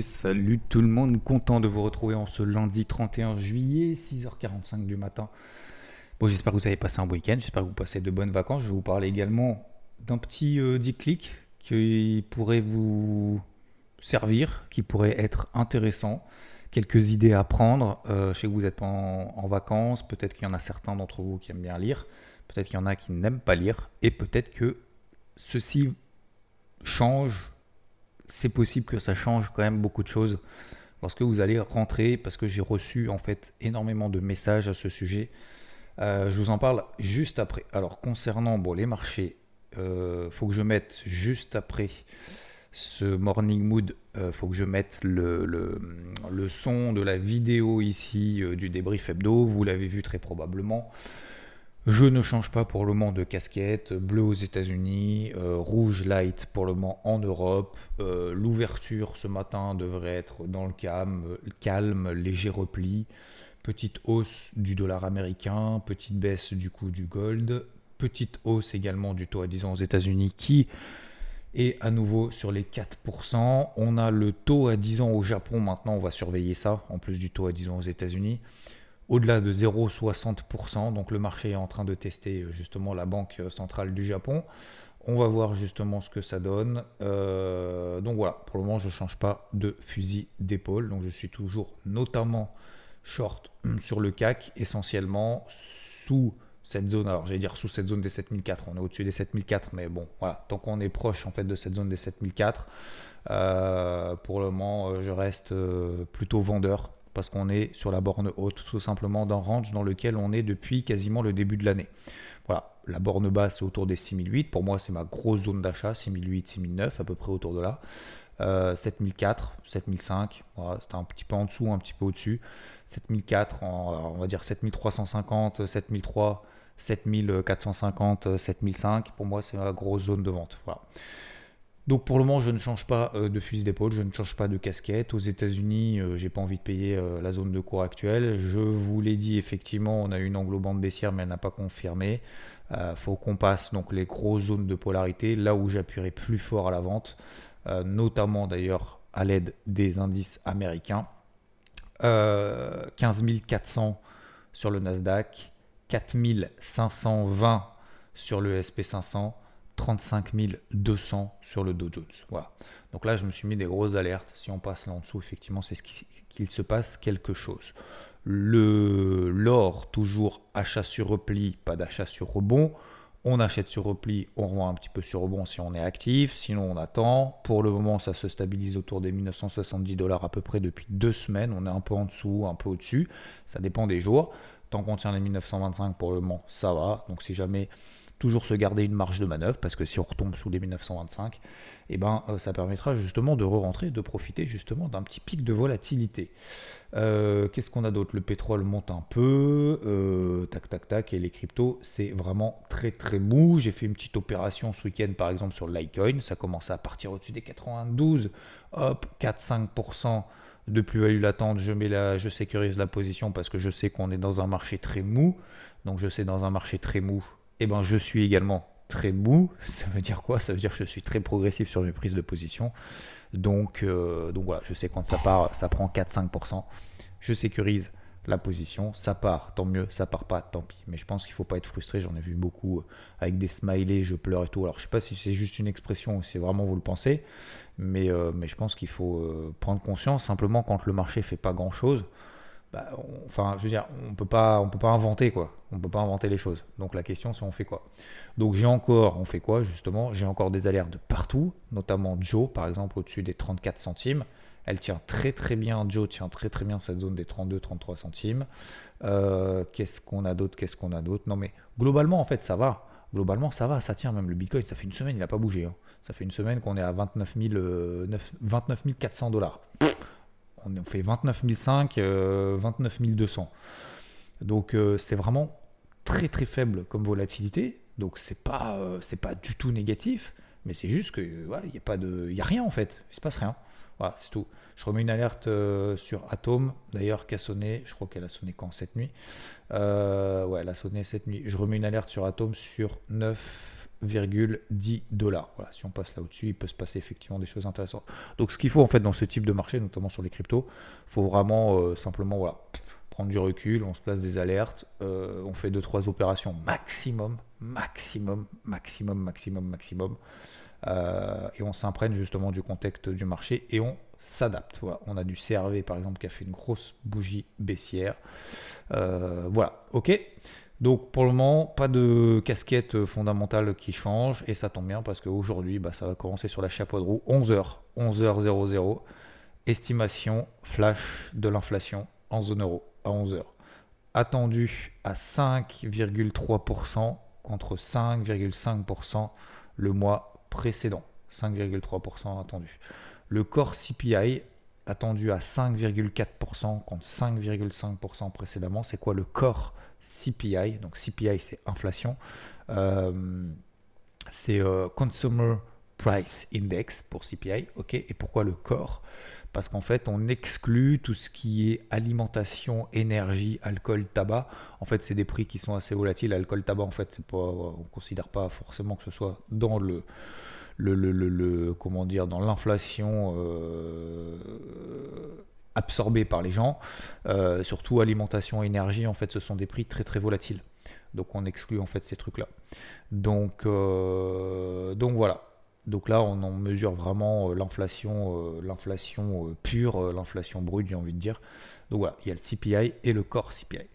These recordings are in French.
Salut tout le monde, content de vous retrouver en ce lundi 31 juillet, 6h45 du matin. Bon, j'espère que vous avez passé un week-end, j'espère que vous passez de bonnes vacances. Je vais vous parler également d'un petit euh, clic qui pourrait vous servir, qui pourrait être intéressant. Quelques idées à prendre. Euh, je sais que vous êtes en vacances, peut-être qu'il y en a certains d'entre vous qui aiment bien lire, peut-être qu'il y en a qui n'aiment pas lire, et peut-être que ceci change c'est possible que ça change quand même beaucoup de choses lorsque vous allez rentrer, parce que j'ai reçu en fait énormément de messages à ce sujet. Euh, je vous en parle juste après. Alors concernant bon, les marchés, euh, faut que je mette juste après ce morning mood, euh, faut que je mette le, le, son de la vidéo ici du débrief hebdo. Vous l'avez vu très probablement. Je ne change pas pour le moment de casquette, bleu aux États-Unis, euh, rouge light pour le moment en Europe. Euh, l'ouverture ce matin devrait être dans le calme, calme, léger repli, petite hausse du dollar américain, petite baisse du coût du gold, petite hausse également du taux à 10 ans aux États-Unis qui est à nouveau sur les 4%. On a le taux à 10 ans au Japon maintenant, on va surveiller ça, en plus du taux à 10 ans aux États-Unis au-delà de 0,60%. Donc le marché est en train de tester euh, justement la Banque centrale du Japon. On va voir justement ce que ça donne. Euh, donc voilà, pour le moment, je ne change pas de fusil d'épaule. Donc je suis toujours notamment short sur le CAC, essentiellement sous cette zone. Alors j'allais dire sous cette zone des 7004. On est au-dessus des 7004, mais bon, voilà. Tant qu'on est proche en fait de cette zone des 7004, euh, pour le moment, je reste plutôt vendeur parce qu'on est sur la borne haute, tout simplement d'un range dans lequel on est depuis quasiment le début de l'année. Voilà, la borne basse c'est autour des 6008, pour moi c'est ma grosse zone d'achat, 6008, 6009, à peu près autour de là. 7004, 7005, voilà, un petit peu en dessous, un petit peu au-dessus. 7004, on va dire 7350, 7003, 7450, 7005, pour moi c'est ma grosse zone de vente. Voilà. Donc pour le moment, je ne change pas euh, de fusil d'épaule, je ne change pas de casquette. Aux États-Unis, euh, j'ai pas envie de payer euh, la zone de cours actuelle. Je vous l'ai dit, effectivement, on a une englobante baissière, mais elle n'a pas confirmé. Il faut qu'on passe donc les grosses zones de polarité, là où j'appuierai plus fort à la vente, notamment d'ailleurs à l'aide des indices américains. 15 400 sur le Nasdaq, 4520 sur le SP500 35 200 sur le Dow Jones. Voilà. Donc là, je me suis mis des grosses alertes. Si on passe là en dessous, effectivement, c'est ce qu'il se passe quelque chose. Le l'or, toujours achat sur repli, pas d'achat sur rebond. On achète sur repli, on revend un petit peu sur rebond si on est actif, sinon on attend. Pour le moment, ça se stabilise autour des 1970 dollars à peu près depuis deux semaines. On est un peu en dessous, un peu au-dessus. Ça dépend des jours. Tant qu'on tient les 1925 pour le moment, ça va. Donc si jamais toujours se garder une marge de manœuvre, parce que si on retombe sous les 1925, eh ben, euh, ça permettra justement de re-rentrer, de profiter justement d'un petit pic de volatilité. Euh, qu'est-ce qu'on a d'autre? Le pétrole monte un peu, euh, tac tac tac, et les cryptos, c'est vraiment très très mou. J'ai fait une petite opération ce week-end par exemple sur Litecoin, ça commence à partir au-dessus des 92, hop, 4-5% de plus-value latente, je, mets la, je sécurise la position parce que je sais qu'on est dans un marché très mou. Donc je sais dans un marché très mou, eh ben, je suis également très mou. Ça veut dire quoi? Ça veut dire que je suis très progressif sur mes prises de position. Donc, euh, voilà, je sais quand ça part, ça prend 4-5%. Je sécurise la position. Ça part, tant mieux. Ça part pas, tant pis. Mais je pense qu'il ne faut pas être frustré. J'en ai vu beaucoup euh, avec des smileys, je pleure et tout. Alors je sais pas si c'est juste une expression ou si vraiment vous le pensez. Mais, euh, mais je pense qu'il faut prendre conscience simplement quand le marché fait pas grand-chose. Bah, enfin, je veux dire, on peut pas, peut pas inventer quoi. On peut pas inventer les choses. Donc la question, c'est on fait quoi? Donc j'ai encore, on fait quoi justement? J'ai encore des alertes de partout, notamment Joe, par exemple, au-dessus des 34 centimes. Elle tient très très bien, Joe tient très très bien cette zone des 32-33 centimes. Euh, qu'est-ce qu'on a d'autre? Qu'est-ce qu'on a d'autre? Non mais globalement, en fait, ça va. Globalement, ça va, ça tient même le Bitcoin. Ça fait une semaine, il n'a pas bougé. Hein. Ça fait une semaine qu'on est à 29, 29 400 dollars on fait 29 500, 29 200. Donc euh, c'est vraiment très très faible comme volatilité. Donc c'est pas euh, pas du tout négatif, mais c'est juste que il n'y a pas de y rien en fait, il se passe rien. Voilà, c'est tout. Je remets une alerte euh, sur Atom, d'ailleurs, qui a sonné, je crois qu'elle a sonné quand Cette nuit Ouais, elle a sonné cette nuit. Je remets une alerte sur Atom sur 9, 5,10 dollars. Voilà, si on passe là au-dessus, il peut se passer effectivement des choses intéressantes. Donc ce qu'il faut en fait dans ce type de marché, notamment sur les cryptos, faut vraiment euh, simplement voilà, prendre du recul, on se place des alertes, euh, on fait 2-3 opérations maximum, maximum, maximum, maximum, maximum. Euh, et on s'imprègne justement du contexte du marché et on s'adapte. Voilà. On a du CRV par exemple qui a fait une grosse bougie baissière. voilà, ok. Donc pour le moment, pas de casquette fondamentale qui change et ça tombe bien parce qu'aujourd'hui, bah, ça va commencer sur la chapeau de roue. 11h, 11h00, estimation flash de l'inflation en zone euro à 11h. Attendu à 5,3% contre 5,5% le mois précédent. 5,3% attendu. Le corps CPI attendu à 5,4% contre 5,5% précédemment. C'est quoi le corps CPI. Donc CPI, c'est inflation. Euh, c'est euh, Consumer Price Index pour CPI. ok Et pourquoi le corps? Parce qu'en fait, on exclut tout ce qui est alimentation, énergie, alcool, tabac. En fait, c'est des prix qui sont assez volatiles. Alcool, tabac, en fait, pas, on ne considère pas forcément que ce soit dans le le, le, le, comment dire dans l'inflation euh, absorbés par les gens. Euh, surtout alimentation, énergie, en fait, ce sont des prix très très volatiles. Donc on exclut en fait ces trucs-là. Donc, euh, donc voilà. Donc là, on en mesure vraiment euh, l'inflation, l'inflation pure, l'inflation brute, j'ai envie de dire. Donc voilà, il y a le CPI et le core CPI.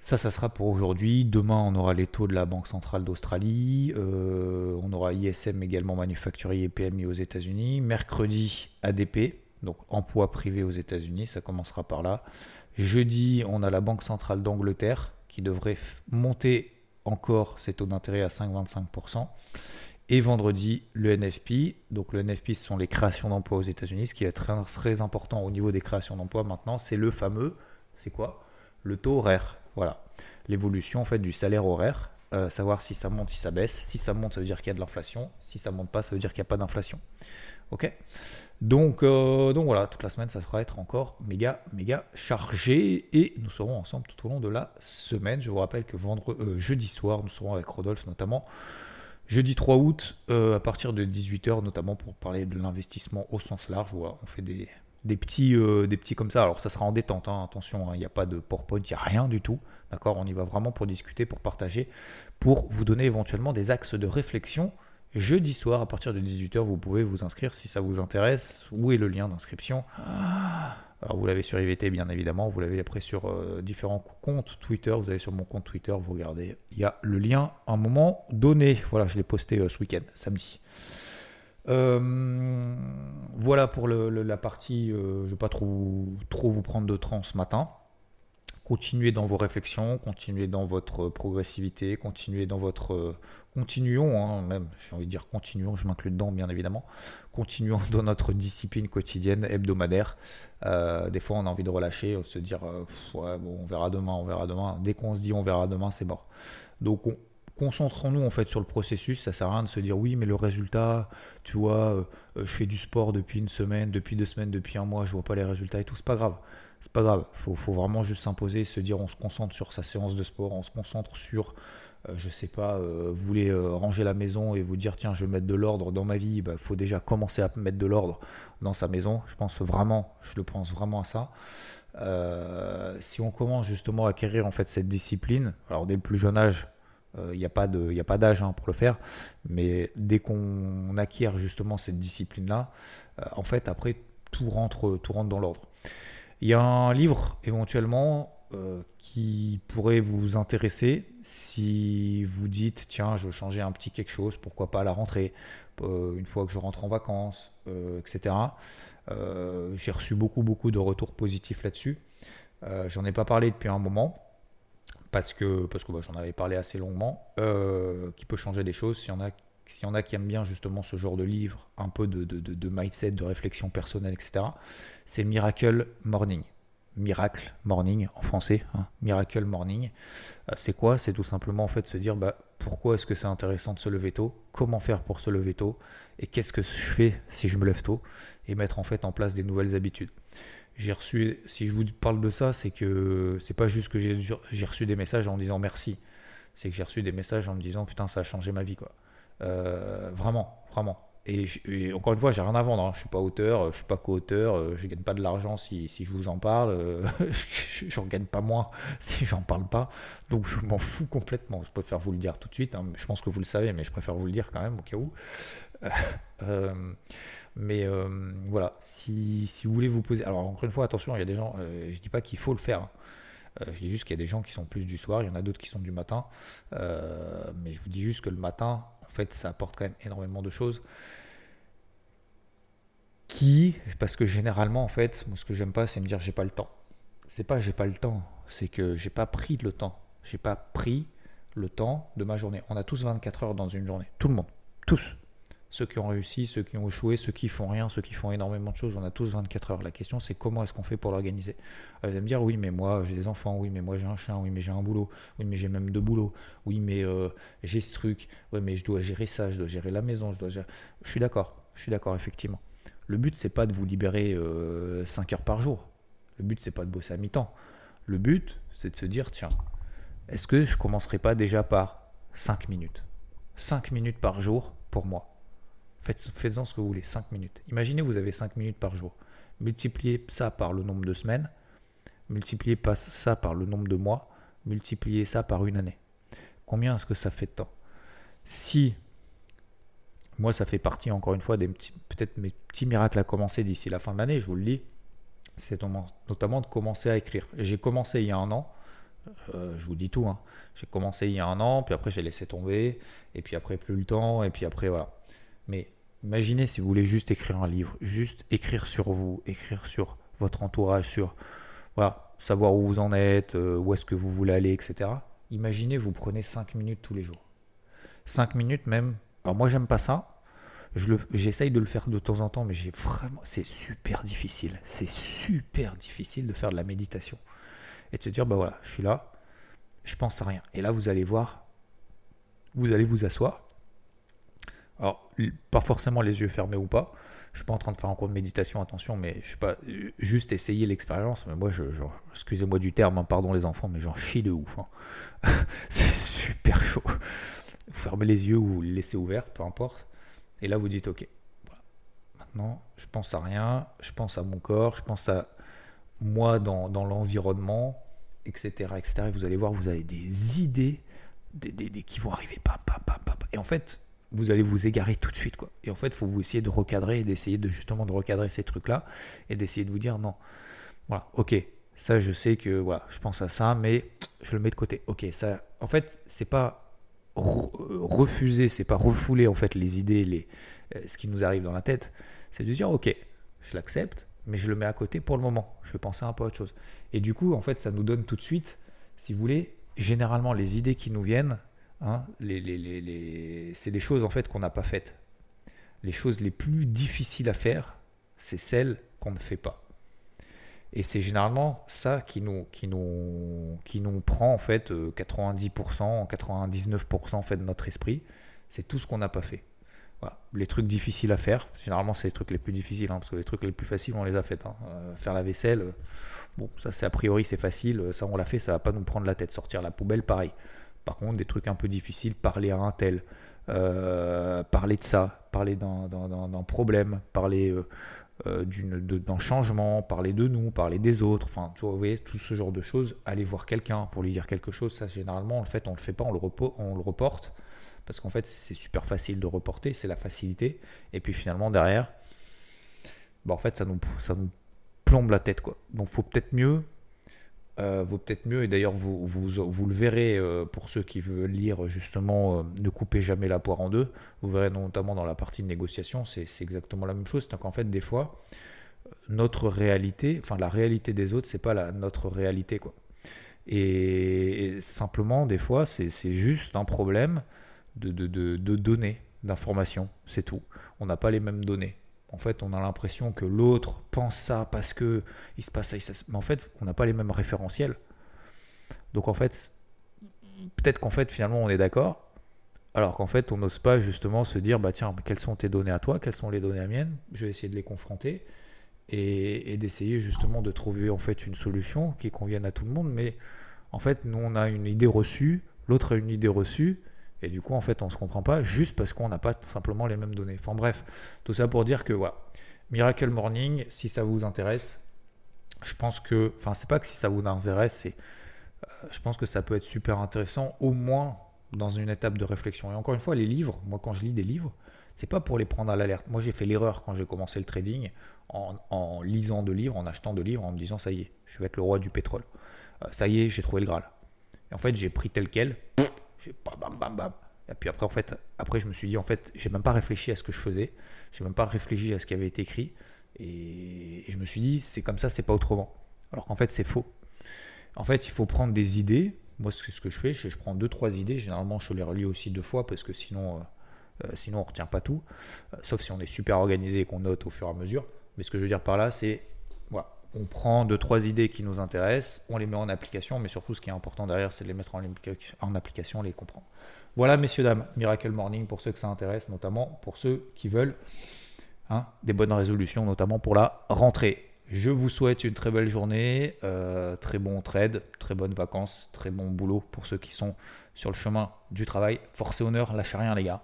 Ça, ça sera pour aujourd'hui. Demain, on aura les taux de la Banque centrale d'Australie. on aura ISM également manufacturier et PMI aux États-Unis. Mercredi, ADP donc emploi privé aux États-Unis, ça commencera par là. Jeudi, on a la Banque centrale d'Angleterre qui devrait monter encore ses taux d'intérêt à 5,25%. Et vendredi, le NFP. Donc le NFP, ce sont les créations d'emplois aux États-Unis. Ce qui est très, très important au niveau des créations d'emplois maintenant, c'est le fameux, c'est quoi? Le taux horaire. Voilà. L'évolution en fait du salaire horaire. Euh, savoir si ça monte, si ça baisse. Si ça monte, ça veut dire qu'il y a de l'inflation. Si ça monte pas, ça veut dire qu'il n'y a pas d'inflation. Ok? Donc, euh, donc voilà, toute la semaine, ça sera être encore méga, méga chargé. Et nous serons ensemble tout au long de la semaine. Je vous rappelle que vendredi, euh, jeudi soir, nous serons avec Rodolphe notamment. Jeudi 3 août, euh, à partir de 18h, notamment pour parler de l'investissement au sens large. On fait des, des, petits, des petits comme ça. Alors ça sera en détente, hein, attention, hein, il n'y a pas de PowerPoint, il n'y a rien du tout. D'accord? On y va vraiment pour discuter, pour partager, pour vous donner éventuellement des axes de réflexion jeudi soir à partir de 18h. Vous pouvez vous inscrire si ça vous intéresse. Où est le lien d'inscription? Alors vous l'avez sur IVT bien évidemment, vous l'avez après sur euh, différents comptes Twitter, vous allez sur mon compte Twitter, vous regardez, il y a le lien à un moment donné. Voilà, je l'ai posté euh, ce week-end, samedi. Euh, voilà pour la partie, je ne vais pas trop, trop vous prendre de temps ce matin. Continuez dans vos réflexions, continuez dans votre progressivité, continuez dans votre continuons, hein, même, j'ai envie de dire continuons, je m'inclus dedans bien évidemment, continuons dans notre discipline quotidienne, hebdomadaire. Euh, des fois, on a envie de relâcher, de se dire, euh, on verra demain, on verra demain. Dès qu'on se dit on verra demain, c'est mort. Donc, concentrons-nous en fait sur le processus. Ça sert à rien de se dire oui, mais le résultat, tu vois, euh, je fais du sport depuis une semaine, depuis deux semaines, depuis un mois, je vois pas les résultats et tout. C'est pas grave. C'est pas grave. Faut, faut vraiment juste s'imposer, se dire on se concentre sur sa séance de sport, on se concentre sur je sais pas, euh, vous voulez euh, ranger la maison et vous dire tiens je vais mettre de l'ordre dans ma vie, il bah, faut déjà commencer à mettre de l'ordre dans sa maison. Je pense vraiment, je le pense vraiment à ça. si on commence justement à acquérir en fait cette discipline, alors dès le plus jeune âge, il n'y a pas d'âge hein, pour le faire, mais dès qu'on acquiert justement cette discipline-là, en fait après tout rentre, tout rentre dans l'ordre. Il y a un livre éventuellement euh, qui pourrait vous intéresser si vous dites tiens je veux changer un petit quelque chose, pourquoi pas à la rentrée, euh, une fois que je rentre en vacances, euh, etc. J'ai reçu beaucoup beaucoup de retours positifs là-dessus. j'en ai pas parlé depuis un moment parce que, parce que bah, j'en avais parlé assez longuement, qui peut changer des choses s'il y en a s'il y en a qui aiment bien justement ce genre de livre, un peu de, mindset, de réflexion personnelle, etc., c'est Miracle Morning. Miracle Morning en français, hein, Miracle Morning. Euh, c'est quoi? C'est tout simplement en fait se dire bah, pourquoi est-ce que c'est intéressant de se lever tôt, comment faire pour se lever tôt, et qu'est-ce que je fais si je me lève tôt, et mettre en fait en place des nouvelles habitudes. J'ai reçu, si je vous parle de ça, c'est que c'est pas juste que j'ai reçu des messages en disant merci, c'est que j'ai reçu des messages en me disant putain ça a changé ma vie quoi. vraiment, vraiment. Et, encore une fois, j'ai rien à vendre. Hein. Je suis pas auteur, je suis pas co-auteur, je gagne pas de l'argent si, si, je vous en parle, je n'en gagne pas moins si j'en parle pas. Donc je m'en fous complètement. Je préfère vous le dire tout de suite. Hein. Je pense que vous le savez, mais je préfère vous le dire quand même au cas où. Mais euh, voilà, si, si, vous voulez vous poser. Alors, encore une fois, attention, il y a des gens. Euh, je dis pas qu'il faut le faire. Hein. Euh, je dis juste qu'il y a des gens qui sont plus du soir, il y en a d'autres qui sont du matin. mais je vous dis juste que le matin, fait, ça apporte quand même énormément de choses. Qui, parce que généralement, en fait, ce que j'aime pas, c'est me dire j'ai pas le temps. C'est pas j'ai pas le temps, c'est que j'ai pas pris le temps. J'ai pas pris le temps de ma journée. On a tous 24 heures dans une journée. Tout le monde. Tous ceux qui ont réussi, ceux qui ont échoué, ceux qui font rien, ceux qui font énormément de choses, on a tous 24 heures. La question c'est comment est-ce qu'on fait pour l'organiser? Vous allez me dire oui mais moi j'ai des enfants, oui mais moi j'ai un chien, oui mais j'ai un boulot, oui mais j'ai même deux boulots, oui mais euh, j'ai ce truc, oui mais je dois gérer ça, je dois gérer la maison, je dois gérer... Je suis d'accord, je suis d'accord effectivement. Le but c'est pas de vous libérer 5 euh, heures par jour. Le but c'est pas de bosser à mi-temps. Le but c'est de se dire tiens, est-ce que je commencerai pas déjà par 5 minutes? 5 minutes par jour pour moi Faites, en ce que vous voulez, 5 minutes. Imaginez, vous avez 5 minutes par jour. Multipliez ça par le nombre de semaines, multipliez ça par le nombre de mois, multipliez ça par une année. Combien est-ce que ça fait de temps? Si, moi ça fait partie encore une fois des peut-être mes petits miracles à commencer d'ici la fin de l'année, je vous le dis, c'est notamment de commencer à écrire. J'ai commencé il y a un an, euh, je vous dis tout, hein. j'ai commencé il y a un an, puis après j'ai laissé tomber, et puis après plus le temps, et puis après voilà. Mais Imaginez si vous voulez juste écrire un livre, juste écrire sur vous, écrire sur votre entourage, sur voilà, savoir où vous en êtes, euh, où est-ce que vous voulez aller, etc. Imaginez, vous prenez 5 minutes tous les jours. 5 minutes même. Alors moi, j'aime pas ça. J'essaye de le faire de temps en temps, mais j'ai vraiment. C'est super difficile. C'est super difficile de faire de la méditation. Et de se dire, bah voilà, je suis là, je pense à rien. Et là, vous allez voir, vous allez vous asseoir, alors, pas forcément les yeux fermés ou pas. Je suis pas en train de faire un cours de méditation, attention, mais je sais pas, juste essayer l'expérience. Mais moi, je, excusez-moi du terme, hein, pardon les enfants, mais j'en chie de ouf. Hein. c'est super chaud. Vous fermez les yeux ou les laissez ouverts, peu importe. Et là, vous dites, ok, maintenant, je pense à rien, je pense à mon corps, je pense à moi dans, l'environnement, etc., etc. Et vous allez voir, vous avez des idées des, des, qui vont arriver. Et en fait, vous allez vous égarer tout de suite. Quoi. Et en fait, il faut vous essayer de recadrer et d'essayer de justement de recadrer ces trucs-là et d'essayer de vous dire non. Voilà, ok, ça je sais que voilà, je pense à ça, mais je le mets de côté. Ok, ça, en fait, c'est pas refuser, c'est pas refouler en fait les idées, les, euh, ce qui nous arrive dans la tête, c'est de dire ok, je l'accepte, mais je le mets à côté pour le moment. Je vais penser un peu à autre chose. Et du coup, en fait, ça nous donne tout de suite, si vous voulez, généralement les idées qui nous viennent, Hein, les, c'est des choses en fait qu'on n'a pas faites. Les choses les plus difficiles à faire, c'est celles qu'on ne fait pas. Et c'est généralement ça qui nous, qui nous, qui nous prend en fait 90%, euh, 99% en fait de notre esprit. C'est tout ce qu'on n'a pas fait. Les trucs difficiles à faire, généralement c'est les trucs les plus difficiles, hein, parce que les trucs les plus faciles on les a fait. Hein. Euh, faire la vaisselle, euh, bon ça c'est a priori c'est facile, ça on l'a fait, ça va pas nous prendre la tête. Sortir la poubelle, pareil. Par contre, des trucs un peu difficiles, parler à un tel, euh, parler de ça, parler d'un problème, parler euh, euh, d'un changement, parler de nous, parler des autres, enfin, vous voyez, tout ce genre de choses, aller voir quelqu'un pour lui dire quelque chose, ça généralement, en fait, on le fait pas, on le, reporte, parce qu'en fait, c'est super facile de reporter, c'est la facilité, et puis finalement, derrière, bah, en fait, ça nous, ça nous plombe la tête, quoi. Donc, faut peut-être mieux euh, vaut peut-être mieux, et d'ailleurs vous, vous, le verrez euh, pour ceux qui veulent lire justement euh, Ne coupez jamais la poire en deux, vous verrez notamment dans la partie de négociation, c'est exactement la même chose, c'est qu'en fait des fois, notre réalité, enfin la réalité des autres, c'est pas la, notre réalité quoi. Et, simplement des fois c'est juste un problème de, de, de, de données, d'informations, c'est tout. On n'a pas les mêmes données en fait, on a l'impression que l'autre pense ça parce que il se passe ça, mais en fait, on n'a pas les mêmes référentiels. Donc en fait, peut-être qu'en fait, finalement, on est d'accord, alors qu'en fait, on n'ose pas justement se dire, bah tiens, quelles sont tes données à toi, quelles sont les données à miennes, je vais essayer de les confronter et, d'essayer justement de trouver en fait une solution qui convienne à tout le monde. Mais en fait, nous, on a une idée reçue, l'autre a une idée reçue, Et du coup, en fait, on se comprend pas juste parce qu'on n'a pas simplement les mêmes données. Enfin bref, tout ça pour dire que voilà, Miracle Morning, si ça vous intéresse, je pense que, enfin, c'est pas que si ça vous intéresse, c'est, euh, je pense que ça peut être super intéressant, au moins dans une étape de réflexion. Et encore une fois, les livres, moi quand je lis des livres, c'est pas pour les prendre à l'alerte. Moi, j'ai fait l'erreur quand j'ai commencé le trading en, lisant de livres, en achetant de livres, en me disant ça y est, je vais être le roi du pétrole. Euh, ça y est, j'ai trouvé le Graal. Et en fait, j'ai pris tel quel, Et puis après, en fait, après, je me suis dit, en fait, j'ai même pas réfléchi à ce que je faisais, j'ai même pas réfléchi à ce qui avait été écrit, et, je me suis dit, c'est comme ça, c'est pas autrement. Alors qu'en fait, c'est faux. En fait, il faut prendre des idées. Moi, ce que je fais, je, prends deux, trois idées. Généralement, je les relis aussi deux fois parce que sinon, euh, euh, sinon on retient pas tout. sauf si on est super organisé et qu'on note au fur et à mesure. Mais ce que je veux dire par là, c'est on prend deux, trois idées qui nous intéressent, on les met en application, mais surtout ce qui est important derrière, c'est de les mettre en, en application, les comprendre. Voilà, messieurs, dames, Miracle Morning pour ceux que ça intéresse, notamment pour ceux qui veulent hein, des bonnes résolutions, notamment pour la rentrée. Je vous souhaite une très belle journée, euh, très bon trade, très bonnes vacances, très bon boulot pour ceux qui sont sur le chemin du travail. Force et honneur, lâchez rien les gars.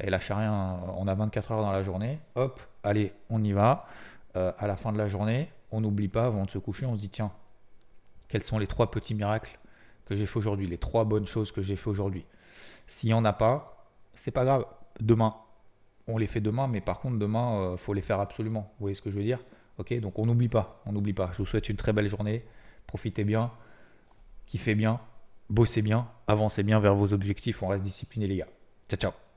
Et lâchez rien, on a 24 heures dans la journée. Hop, allez, on y va. Euh, à la fin de la journée, on n'oublie pas, avant de se coucher, on se dit tiens, quels sont les trois petits miracles que j'ai fait aujourd'hui, les trois bonnes choses que j'ai fait aujourd'hui. S'il n'y en a pas, c'est pas grave. Demain, on les fait demain, mais par contre, demain, il euh, faut les faire absolument. Vous voyez ce que je veux dire? Ok, donc on n'oublie pas, on n'oublie pas. Je vous souhaite une très belle journée. Profitez bien, kiffez bien, bossez bien, avancez bien vers vos objectifs. On reste discipliné, les gars. Ciao, ciao.